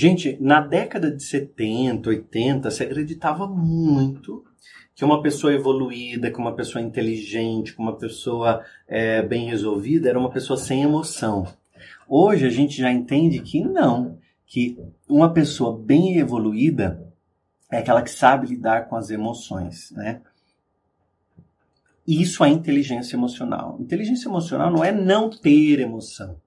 Gente, na década de 70, 80, se acreditava muito que uma pessoa evoluída, que uma pessoa inteligente, que uma pessoa é, bem resolvida era uma pessoa sem emoção. Hoje a gente já entende que não, que uma pessoa bem evoluída é aquela que sabe lidar com as emoções, né? Isso é inteligência emocional. Inteligência emocional não é não ter emoção,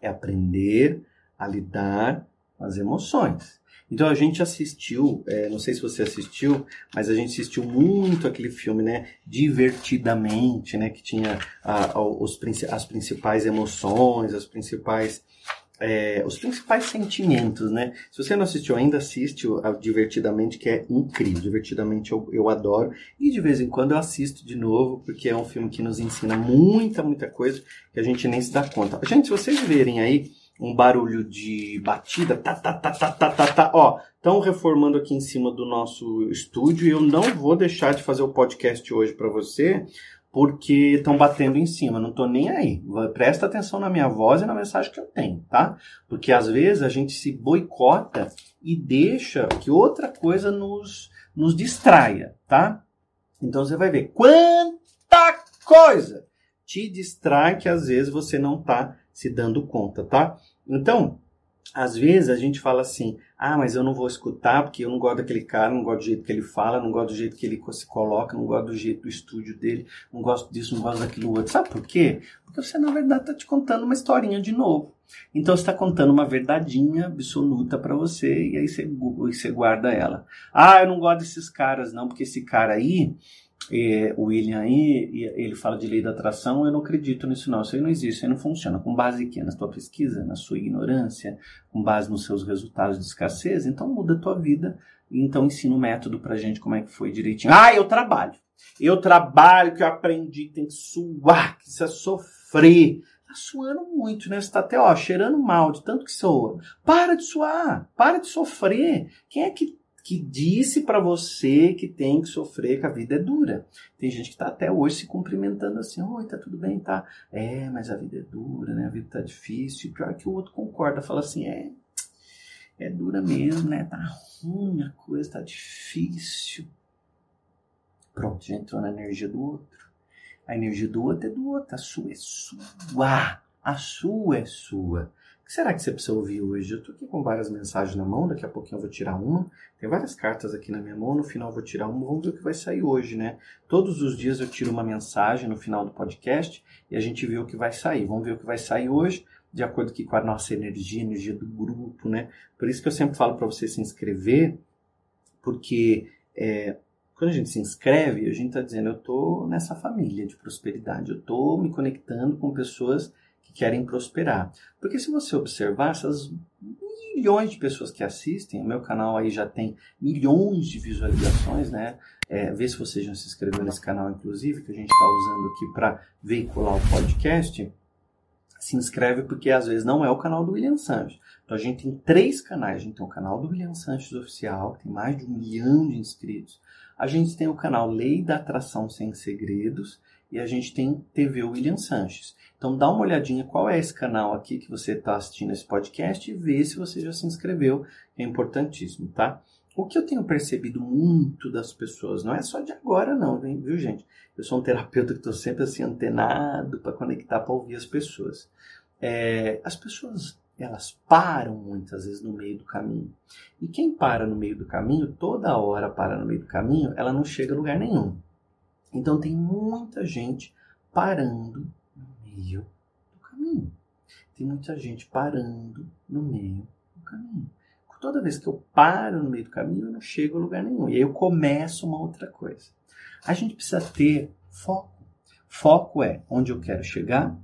é aprender a lidar as emoções. Então a gente assistiu, é, não sei se você assistiu, mas a gente assistiu muito aquele filme, né? Divertidamente, né? Que tinha a, a, os, as principais emoções, as principais é, os principais sentimentos, né? Se você não assistiu ainda, assiste Divertidamente, que é incrível. Divertidamente eu, eu adoro. E de vez em quando eu assisto de novo, porque é um filme que nos ensina muita, muita coisa que a gente nem se dá conta. Gente, se vocês verem aí um barulho de batida, tá, tá, tá, tá, tá, tá, tá. Ó, estão reformando aqui em cima do nosso estúdio e eu não vou deixar de fazer o podcast hoje para você, porque estão batendo em cima, não tô nem aí. Presta atenção na minha voz e na mensagem que eu tenho, tá? Porque às vezes a gente se boicota e deixa que outra coisa nos, nos distraia, tá? Então você vai ver quanta coisa te distrai que às vezes você não tá se dando conta, tá? Então, às vezes a gente fala assim: ah, mas eu não vou escutar porque eu não gosto daquele cara, não gosto do jeito que ele fala, não gosto do jeito que ele se coloca, não gosto do jeito do estúdio dele, não gosto disso, não gosto daquilo outro. Sabe por quê? Porque você, na verdade, está te contando uma historinha de novo. Então você está contando uma verdadinha absoluta para você e aí você, você guarda ela. Ah, eu não gosto desses caras, não, porque esse cara aí é, o William aí, ele fala de lei da atração, eu não acredito nisso não, isso aí não existe, isso aí não funciona. Com base quê? Na tua pesquisa, na sua ignorância, com base nos seus resultados de escassez, então muda a tua vida, então ensina o um método pra gente como é que foi direitinho. Ah, eu trabalho. Eu trabalho, que eu aprendi, tem que suar, que precisa sofrer. Tá suando muito, né? Você tá até, ó, cheirando mal de tanto que soa. Para de suar, para de sofrer. Quem é que que disse para você que tem que sofrer, que a vida é dura. Tem gente que está até hoje se cumprimentando assim, oi, tá tudo bem, tá? É, mas a vida é dura, né? A vida tá difícil. E pior que o outro concorda, fala assim, é, é dura mesmo, né? Tá ruim a coisa, tá difícil. Pronto, já entrou na energia do outro. A energia do outro é do outro, a sua é sua. A sua é sua. Que será que você precisa ouvir hoje? Eu estou aqui com várias mensagens na mão, daqui a pouquinho eu vou tirar uma. Tem várias cartas aqui na minha mão, no final eu vou tirar uma. Vamos ver o que vai sair hoje, né? Todos os dias eu tiro uma mensagem no final do podcast e a gente vê o que vai sair. Vamos ver o que vai sair hoje, de acordo com a nossa energia, energia do grupo, né? Por isso que eu sempre falo para você se inscrever, porque é, quando a gente se inscreve, a gente está dizendo, eu estou nessa família de prosperidade, eu estou me conectando com pessoas que querem prosperar. Porque se você observar essas milhões de pessoas que assistem, o meu canal aí já tem milhões de visualizações, né? É, vê se você já se inscreveu nesse canal, inclusive, que a gente está usando aqui para veicular o podcast. Se inscreve porque às vezes não é o canal do William Sanches. Então a gente tem três canais. A gente tem o canal do William Sanches Oficial, que tem mais de um milhão de inscritos. A gente tem o canal Lei da Atração Sem Segredos e a gente tem TV William Sanches. Então dá uma olhadinha qual é esse canal aqui que você está assistindo esse podcast e vê se você já se inscreveu, é importantíssimo, tá? O que eu tenho percebido muito das pessoas, não é só de agora não, viu gente? Eu sou um terapeuta que estou sempre assim antenado para conectar, para ouvir as pessoas. É, as pessoas elas param muitas vezes no meio do caminho. E quem para no meio do caminho, toda hora para no meio do caminho, ela não chega a lugar nenhum. Então tem muita gente parando meio do caminho. Tem muita gente parando no meio do caminho. Toda vez que eu paro no meio do caminho, eu não chego a lugar nenhum. E aí eu começo uma outra coisa. A gente precisa ter foco. Foco é onde eu quero chegar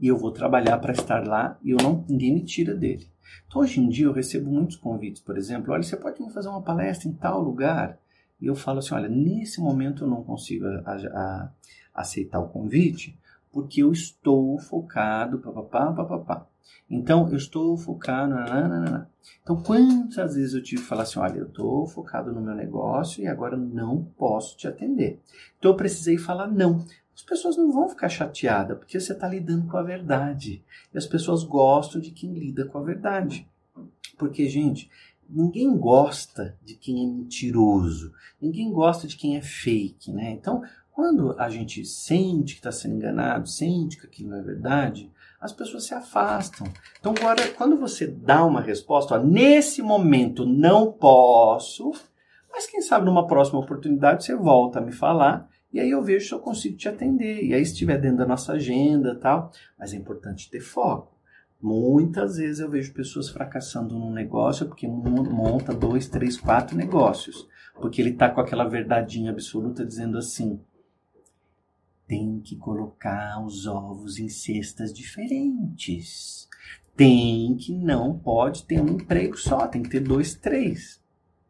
e eu vou trabalhar para estar lá e eu não ninguém me tira dele. Então hoje em dia eu recebo muitos convites, por exemplo, olha, você pode me fazer uma palestra em tal lugar? E eu falo assim, olha, nesse momento eu não consigo a, a, aceitar o convite, porque eu estou focado, papapá, papapá. Então, eu estou focado, nananana. Então, quantas vezes eu tive que falar assim, olha, eu estou focado no meu negócio e agora não posso te atender. Então, eu precisei falar não. As pessoas não vão ficar chateadas, porque você está lidando com a verdade. E as pessoas gostam de quem lida com a verdade. Porque, gente, ninguém gosta de quem é mentiroso, ninguém gosta de quem é fake, né? Então, quando a gente sente que está sendo enganado, sente que aquilo não é verdade, as pessoas se afastam. Então, agora, quando você dá uma resposta, ó, nesse momento não posso, mas quem sabe numa próxima oportunidade você volta a me falar e aí eu vejo se eu consigo te atender. E aí, se estiver dentro da nossa agenda tal. Mas é importante ter foco. Muitas vezes eu vejo pessoas fracassando num negócio porque monta dois, três, quatro negócios. Porque ele está com aquela verdadeinha absoluta dizendo assim: tem que colocar os ovos em cestas diferentes. Tem que não pode ter um emprego só, tem que ter dois, três.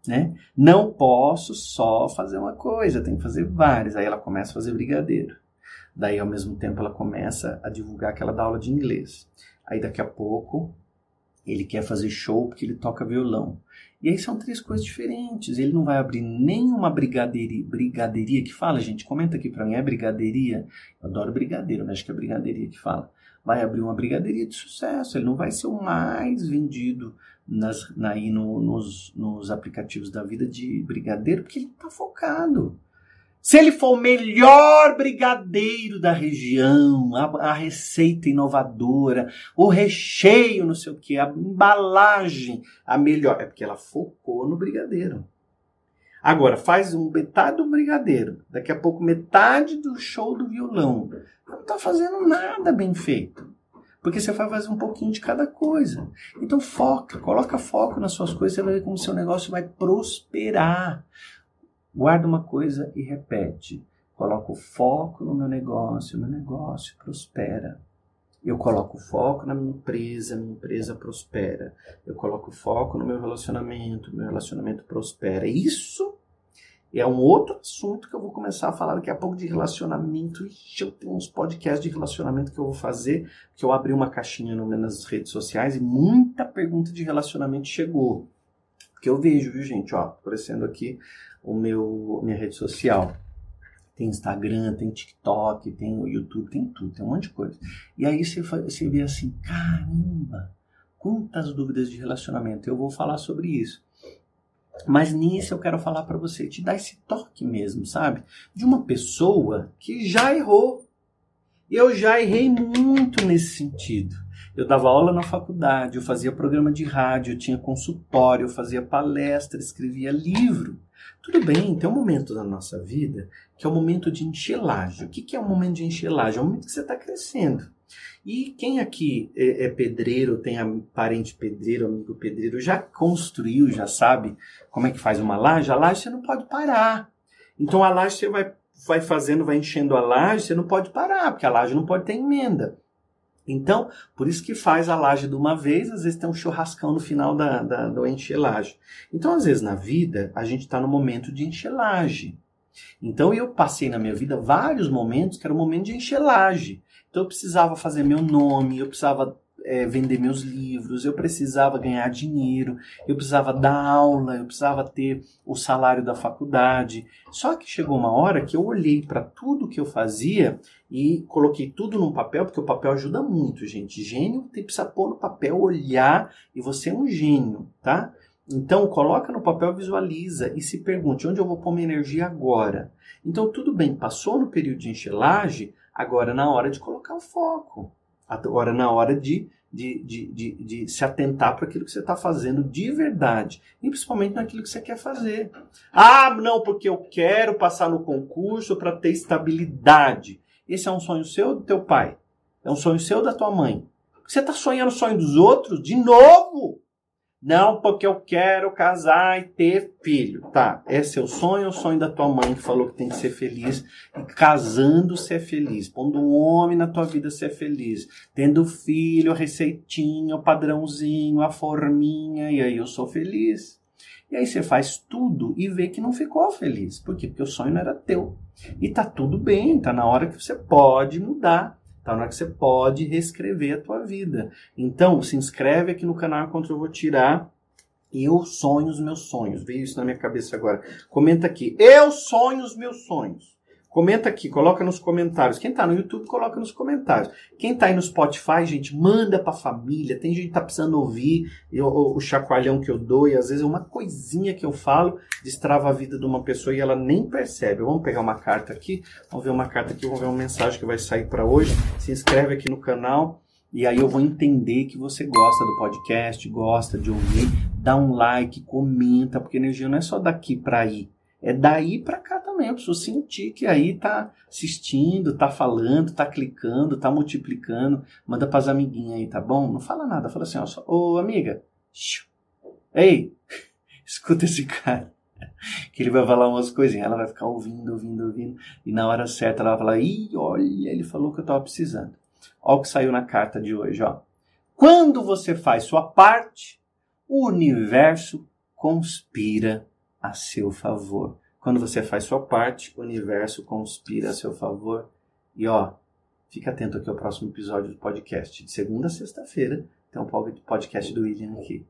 Né? Não posso só fazer uma coisa, tem que fazer várias. Aí ela começa a fazer brigadeiro. Daí, ao mesmo tempo, ela começa a divulgar que ela dá aula de inglês. Aí, daqui a pouco, ele quer fazer show porque ele toca violão. E aí são três coisas diferentes. Ele não vai abrir nenhuma brigadeiria, brigadeiria que fala, gente, comenta aqui para mim, é brigadeiria? Eu adoro brigadeiro, mas acho que é brigadeiria que fala. Vai abrir uma brigadeiria de sucesso, ele não vai ser o mais vendido nas, na, aí no, nos, nos aplicativos da vida de brigadeiro, porque ele está focado. Se ele for o melhor brigadeiro da região, a, a, receita inovadora, o recheio, não sei o que, a embalagem, a melhor, é porque ela focou no brigadeiro. Agora, faz um metade do brigadeiro, daqui a pouco metade do show do violão. Não está fazendo nada bem feito. Porque você vai fazer um pouquinho de cada coisa. Então foca, coloca foco nas suas coisas, você vai ver como seu negócio vai prosperar. Guarda uma coisa e repete. Coloco foco no meu negócio, meu negócio prospera. Eu coloco foco na minha empresa, minha empresa prospera. Eu coloco foco no meu relacionamento, meu relacionamento prospera. Isso é um outro assunto que eu vou começar a falar daqui a pouco de relacionamento. Ixi, eu tenho uns podcasts de relacionamento que eu vou fazer, que eu abri uma caixinha nas redes sociais e muita pergunta de relacionamento chegou. Que eu vejo, viu, gente? Ó, aparecendo aqui o meu minha rede social. Tem Instagram, tem TikTok, tem o YouTube, tem tudo, tem um monte de coisa. E aí você, você vê assim, caramba, quantas dúvidas de relacionamento. Eu vou falar sobre isso. Mas nisso eu quero falar para você, te dar esse toque mesmo, sabe? De uma pessoa que já errou. Eu já errei muito nesse sentido. Eu dava aula na faculdade, eu fazia programa de rádio, eu tinha consultório, eu fazia palestra, escrevia livro. Tudo bem, tem um momento da nossa vida que é o momento de enxelagem. O que, é o momento de enxelagem? É o momento que você está crescendo. E quem aqui é, é, pedreiro, tem parente pedreiro, amigo pedreiro, já construiu, já sabe como é que faz uma laje? A laje você não pode parar. Então a laje você vai, vai fazendo, vai enchendo a laje, você não pode parar, porque a laje não pode ter emenda. Então, por isso que faz a laje de uma vez, às vezes tem um churrascão no final da, da, do. Então, às vezes na vida, a gente está no momento de enxelagem. Então, eu passei na minha vida vários momentos que era o momento de enxelagem. Então, eu precisava fazer meu nome, eu precisava é, vender meus livros, eu precisava ganhar dinheiro, eu precisava dar aula, eu precisava ter o salário da faculdade. Só que chegou uma hora que eu olhei para tudo que eu fazia e coloquei tudo num papel, porque o papel ajuda muito, gente. Gênio tem precisa pôr no papel, olhar, e você é um gênio, tá? Então, coloca no papel, visualiza e se pergunte onde eu vou pôr minha energia agora. Então, tudo bem, passou no período de enxelagem, agora é na hora de colocar o foco. Agora é na hora de, de, de, de, de se atentar para aquilo que você está fazendo de verdade. E principalmente naquilo que você quer fazer. Ah, não, porque eu quero passar no concurso para ter estabilidade. Esse é um sonho seu do teu pai? É um sonho seu da tua mãe? Você está sonhando o sonho dos outros de novo? Não, porque eu quero casar e ter filho. Tá, é o sonho, o sonho da tua mãe que falou que tem que ser feliz. E casando ser feliz. Pondo um homem na tua vida ser feliz. Tendo filho, a receitinha, o padrãozinho, a forminha. E aí eu sou feliz. E aí você faz tudo e vê que não ficou feliz. Por quê? Porque o sonho não era teu. E tá tudo bem, tá na hora que você pode mudar. Tá na hora que você pode reescrever a tua vida. Então, se inscreve aqui no canal enquanto eu vou tirar eu sonho os meus sonhos. Veio isso na minha cabeça agora. Comenta aqui. Eu sonho os meus sonhos. Comenta aqui, coloca nos comentários. Quem tá no YouTube, coloca nos comentários. Quem tá aí no Spotify, gente, manda pra família. Tem gente que tá precisando ouvir eu, o, o chacoalhão que eu dou e às vezes uma coisinha que eu falo destrava a vida de uma pessoa e ela nem percebe. Vamos pegar uma carta aqui, vamos ver uma carta aqui, vamos ver uma mensagem que vai sair para hoje. Se inscreve aqui no canal e aí eu vou entender que você gosta do podcast, gosta de ouvir. Dá um like, comenta, porque energia não é só daqui para aí é daí para cá também. Eu preciso sentir que aí tá assistindo, tá falando, tá clicando, tá multiplicando. Manda pras amiguinhas aí, tá bom? Não fala nada. Fala assim, ó, só, ô amiga, ei, escuta esse cara. Que ele vai falar umas coisinhas. Ela vai ficar ouvindo, ouvindo, ouvindo. E na hora certa ela vai falar, ih, olha, ele falou que eu tava precisando. Olha o que saiu na carta de hoje, ó. Quando você faz sua parte, o universo conspira a seu favor. Quando você faz sua parte, o universo conspira a seu favor. E ó, fica atento aqui ao próximo episódio do podcast. De segunda a sexta-feira tem um podcast do William aqui.